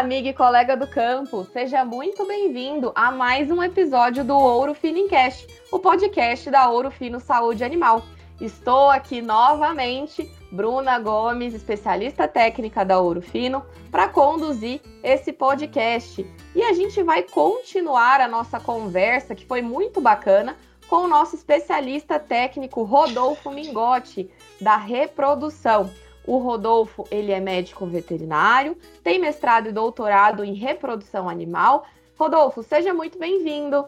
amiga e colega do campo, seja muito bem-vindo a mais um episódio do Ouro Fino Encast, o podcast da Ouro Fino Saúde Animal. Estou aqui novamente, Bruna Gomes, especialista técnica da Ouro Fino, para conduzir esse podcast. E a gente vai continuar a nossa conversa, que foi muito bacana, com o nosso especialista técnico Rodolfo Mingotti, da reprodução. O Rodolfo, ele é médico veterinário, tem mestrado e doutorado em reprodução animal. Rodolfo, seja muito bem-vindo.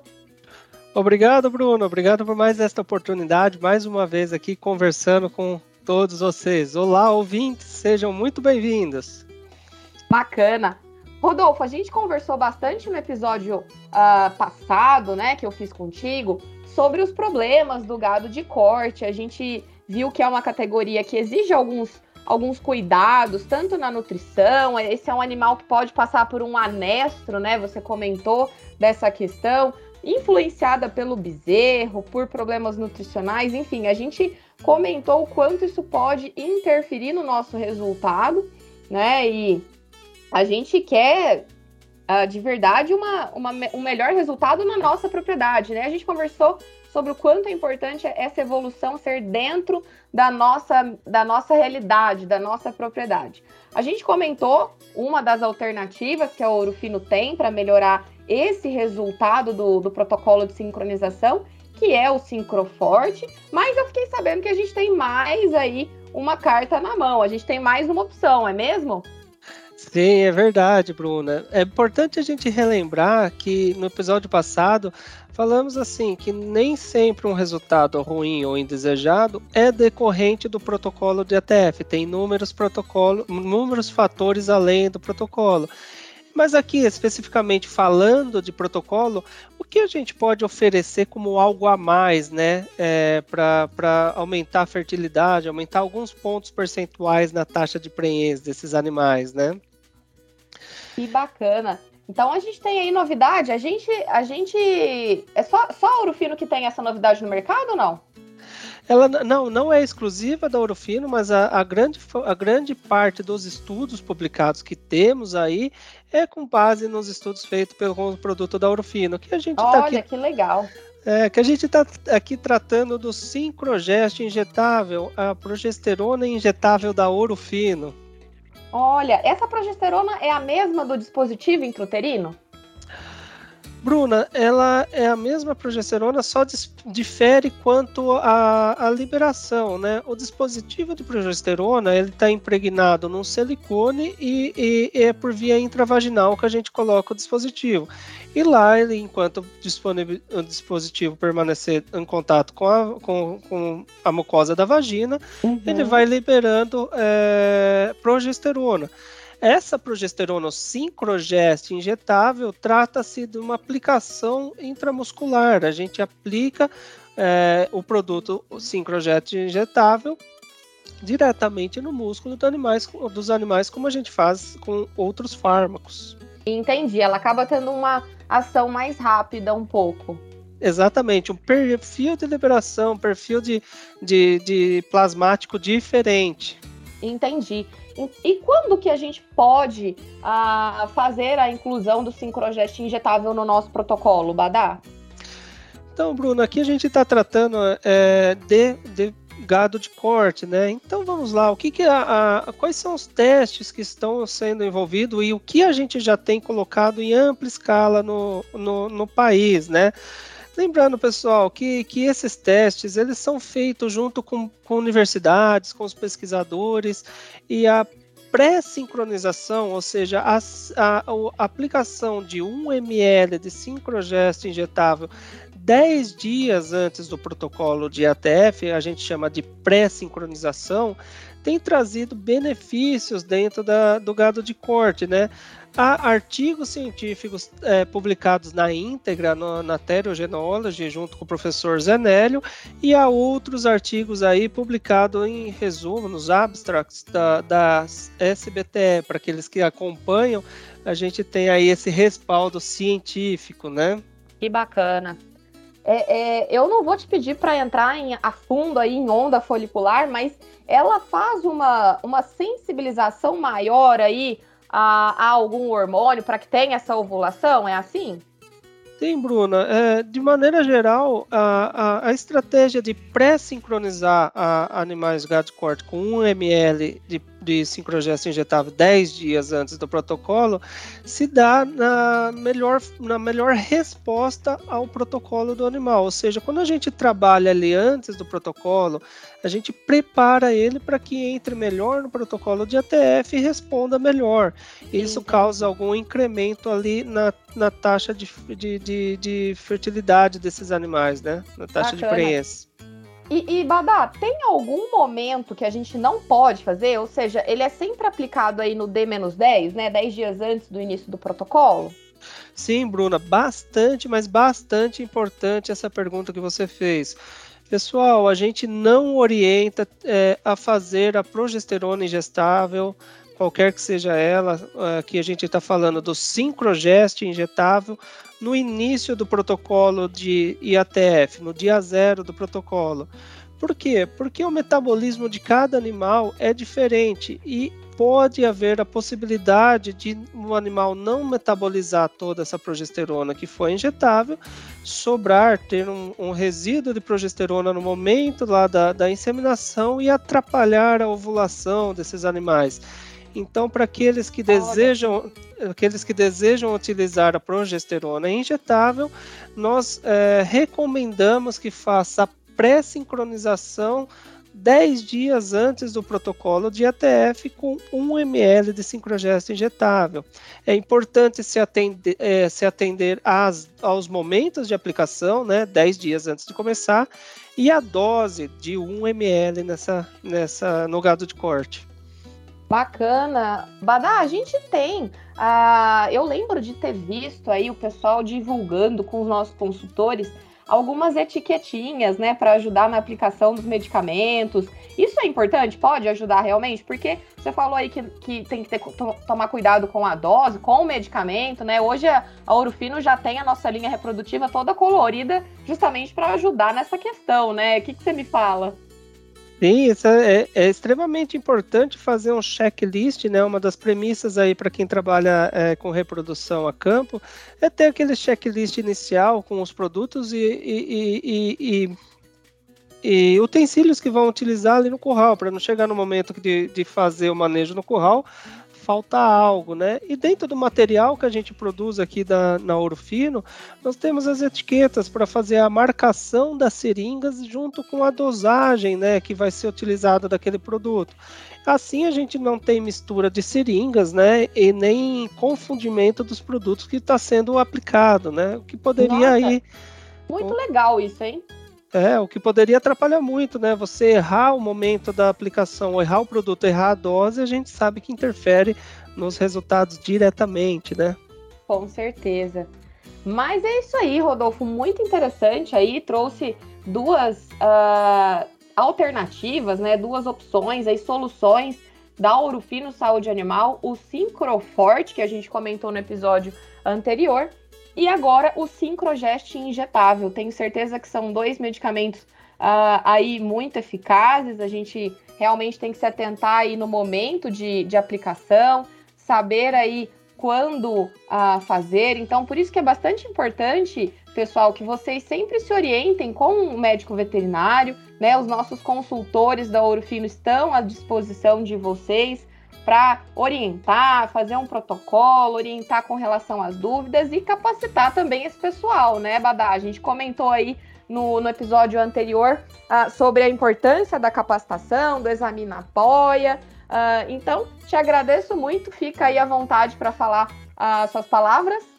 Obrigado, Bruno. Obrigado por mais esta oportunidade, mais uma vez aqui conversando com todos vocês. Olá, ouvintes, sejam muito bem-vindos. Bacana. Rodolfo, a gente conversou bastante no episódio uh, passado, né, que eu fiz contigo, sobre os problemas do gado de corte. A gente viu que é uma categoria que exige alguns alguns cuidados, tanto na nutrição. Esse é um animal que pode passar por um anestro, né? Você comentou dessa questão, influenciada pelo bezerro, por problemas nutricionais, enfim, a gente comentou o quanto isso pode interferir no nosso resultado, né? E a gente quer uh, de verdade uma, uma, um melhor resultado na nossa propriedade, né? A gente conversou sobre o quanto é importante essa evolução ser dentro da nossa, da nossa realidade, da nossa propriedade. A gente comentou uma das alternativas que a Ouro Fino tem para melhorar esse resultado do, do protocolo de sincronização, que é o Sincroforte, mas eu fiquei sabendo que a gente tem mais aí uma carta na mão, a gente tem mais uma opção, é mesmo? Sim, é verdade, Bruna. É importante a gente relembrar que no episódio passado falamos assim que nem sempre um resultado ruim ou indesejado é decorrente do protocolo de ATF. Tem inúmeros protocolos, inúmeros fatores além do protocolo. Mas aqui, especificamente falando de protocolo, o que a gente pode oferecer como algo a mais, né? É, para aumentar a fertilidade, aumentar alguns pontos percentuais na taxa de prenhez desses animais, né? Que bacana. Então a gente tem aí novidade. A gente, a gente é só só a Ouro Fino que tem essa novidade no mercado ou não? Ela não, não é exclusiva da Ouro Fino, mas a, a, grande, a grande parte dos estudos publicados que temos aí é com base nos estudos feitos pelo produto da Ouro Fino, que a gente tá Olha, tá aqui, que legal. É, que a gente está aqui tratando do Sincrogest injetável, a progesterona injetável da Ouro Fino. Olha, essa progesterona é a mesma do dispositivo intrauterino? Bruna, ela é a mesma progesterona, só difere quanto à, liberação, né? O dispositivo de progesterona, ele está impregnado num silicone e, e, é por via intravaginal que a gente coloca o dispositivo. E lá, ele, enquanto o dispositivo permanecer em contato com a, com, com a mucosa da vagina, uhum. ele vai liberando é, progesterona. Essa progesterona sincrogest injetável trata-se de uma aplicação intramuscular. A gente aplica é, o produto sincrogest injetável diretamente no músculo dos animais, dos animais, como a gente faz com outros fármacos. Entendi. Ela acaba tendo uma ação mais rápida um pouco. Exatamente, um perfil de liberação, um perfil de, de, de plasmático diferente. Entendi. E quando que a gente pode ah, fazer a inclusão do sincrogest injetável no nosso protocolo, Badá? Então, Bruno, aqui a gente está tratando é, de, de, gado de corte, né? Então vamos lá, o que, que a, a, quais são os testes que estão sendo envolvidos e o que a gente já tem colocado em ampla escala no, no, no país, né? Lembrando, pessoal, que, que esses testes eles são feitos junto com, com universidades, com os pesquisadores, e a pré-sincronização, ou seja, a, a, a, aplicação de 1 ml de sincrogesto injetável 10 dias antes do protocolo de ATF, a gente chama de pré-sincronização, tem trazido benefícios dentro da, do gado de corte, né? Há artigos científicos é, publicados na íntegra no, na Therogenology, junto com o professor Zenélio, e há outros artigos aí publicados em resumo, nos abstracts da, da SBTE, para aqueles que acompanham, a gente tem aí esse respaldo científico, né? Que bacana. É, é, eu não vou te pedir para entrar em, a fundo aí em onda folicular, mas ela faz uma, uma sensibilização maior aí há, há algum hormônio para que tenha essa ovulação? É assim? Sim, Bruna. É, de maneira geral, a, a, a estratégia de pré-sincronizar animais gado corte com 1 ml de, de sincrogesto injetável 10 dias antes do protocolo se dá na melhor, na melhor resposta ao protocolo do animal. Ou seja, quando a gente trabalha ali antes do protocolo, a gente prepara ele para que entre melhor no protocolo de ATF e responda melhor. Isso causa algum incremento ali na, na taxa de, de, de, de fertilidade desses animais, né? Na taxa Bacana. de prenhez. E, e Badá, tem algum momento que a gente não pode fazer? Ou seja, ele é sempre aplicado aí no D-10, né? 10 dias antes do início do protocolo? Sim, Bruna, bastante, mas bastante importante essa pergunta que você fez. Pessoal, a gente não orienta é, a fazer a progesterona injetável, qualquer que seja ela, aqui a gente está falando do sincrogest injetável no início do protocolo de IATF, no dia zero do protocolo. Por quê? Porque o metabolismo de cada animal é diferente e pode haver a possibilidade de um animal não metabolizar toda essa progesterona que foi injetável, sobrar, ter um, um resíduo de progesterona no momento lá da, da inseminação e atrapalhar a ovulação desses animais. Então, para aqueles que desejam, aqueles que desejam utilizar a progesterona injetável, nós é, recomendamos que faça a pré-sincronização 10 dias antes do protocolo de ATF com 1 ml de sincrogesto injetável. É importante se atender, é, se atender às, aos momentos de aplicação, né, 10 dias antes de começar, e a dose de 1 ml nessa, nessa, no gado de corte. Bacana. Badá, a gente tem. Uh, eu lembro de ter visto aí o pessoal divulgando com os nossos consultores algumas etiquetinhas, né, para ajudar na aplicação dos medicamentos. Isso é importante? Pode ajudar realmente? Porque você falou aí que, que tem que ter, to, tomar cuidado com a dose, com o medicamento, né? Hoje a, a Ourofino já tem a nossa linha reprodutiva toda colorida, justamente para ajudar nessa questão, né? O que, que você me fala? Sim, isso é, é, extremamente importante fazer um checklist, né? Uma das premissas aí para quem trabalha é, com reprodução a campo é ter aquele checklist inicial com os produtos e, e, e, e, utensílios que vão utilizar ali no curral, para não chegar no momento de, de fazer o manejo no curral, falta algo, né? E dentro do material que a gente produz aqui da, na Ouro Fino, nós temos as etiquetas para fazer a marcação das seringas junto com a dosagem, né, que vai ser utilizada daquele produto. Assim a gente não tem mistura de seringas, né, e nem confundimento dos produtos que está sendo aplicado, né? O que poderia Nossa, aí muito legal isso, hein? É, o que poderia atrapalhar muito, né? Você errar o momento da aplicação, errar o produto, errar a dose, a gente sabe que interfere nos resultados diretamente, né? Com certeza. Mas é isso aí, Rodolfo, muito interessante aí, trouxe duas uh, alternativas, né? Duas opções aí, soluções da Ourofino Saúde Animal, o Sincroforte, que a gente comentou no episódio anterior, e agora o Sincrogest injetável. Tenho certeza que são dois medicamentos uh, aí muito eficazes. A gente realmente tem que se atentar aí no momento de, de aplicação, saber aí quando uh, fazer. Então, por isso que é bastante importante, pessoal, que vocês sempre se orientem com um médico veterinário, né? Os nossos consultores da Ouro Fino estão à disposição de vocês para orientar, fazer um protocolo, orientar com relação às dúvidas e capacitar também esse pessoal, né, Badá? A gente comentou aí no, no episódio anterior uh, sobre a importância da capacitação, do Examina Apoia. Uh, então, te agradeço muito, fica aí à vontade para falar as uh, suas palavras.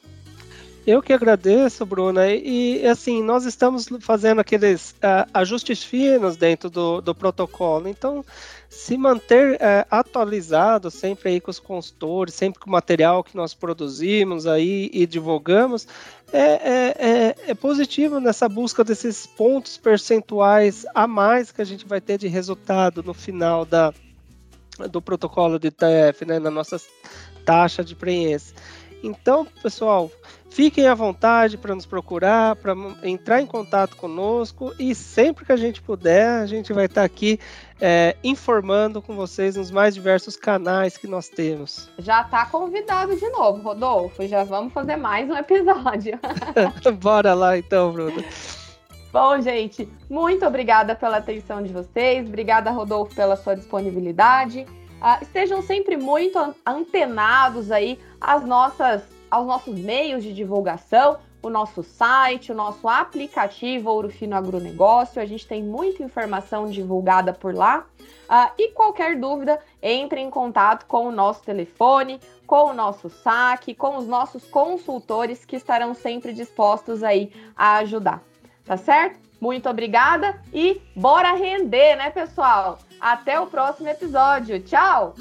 Eu que agradeço, Bruna. E, assim, nós estamos fazendo aqueles uh, ajustes finos dentro do, do protocolo. Então, se manter uh, atualizado sempre aí com os consultores, sempre com o material que nós produzimos aí e divulgamos, é, é, é, é positivo nessa busca desses pontos percentuais a mais que a gente vai ter de resultado no final da, do protocolo de TF, né, na nossa taxa de preenche. Então, pessoal, Fiquem à vontade para nos procurar, para entrar em contato conosco e sempre que a gente puder, a gente vai estar tá aqui é, informando com vocês nos mais diversos canais que nós temos. Já está convidado de novo, Rodolfo. Já vamos fazer mais um episódio. Bora lá então, Bruno. Bom, gente, muito obrigada pela atenção de vocês. Obrigada, Rodolfo, pela sua disponibilidade. Uh, estejam sempre muito antenados aí às nossas aos nossos meios de divulgação, o nosso site, o nosso aplicativo Ouro Fino Agronegócio. A gente tem muita informação divulgada por lá. Uh, e qualquer dúvida, entre em contato com o nosso telefone, com o nosso saque, com os nossos consultores que estarão sempre dispostos aí a ajudar. Tá certo? Muito obrigada e bora render, né, pessoal? Até o próximo episódio. Tchau!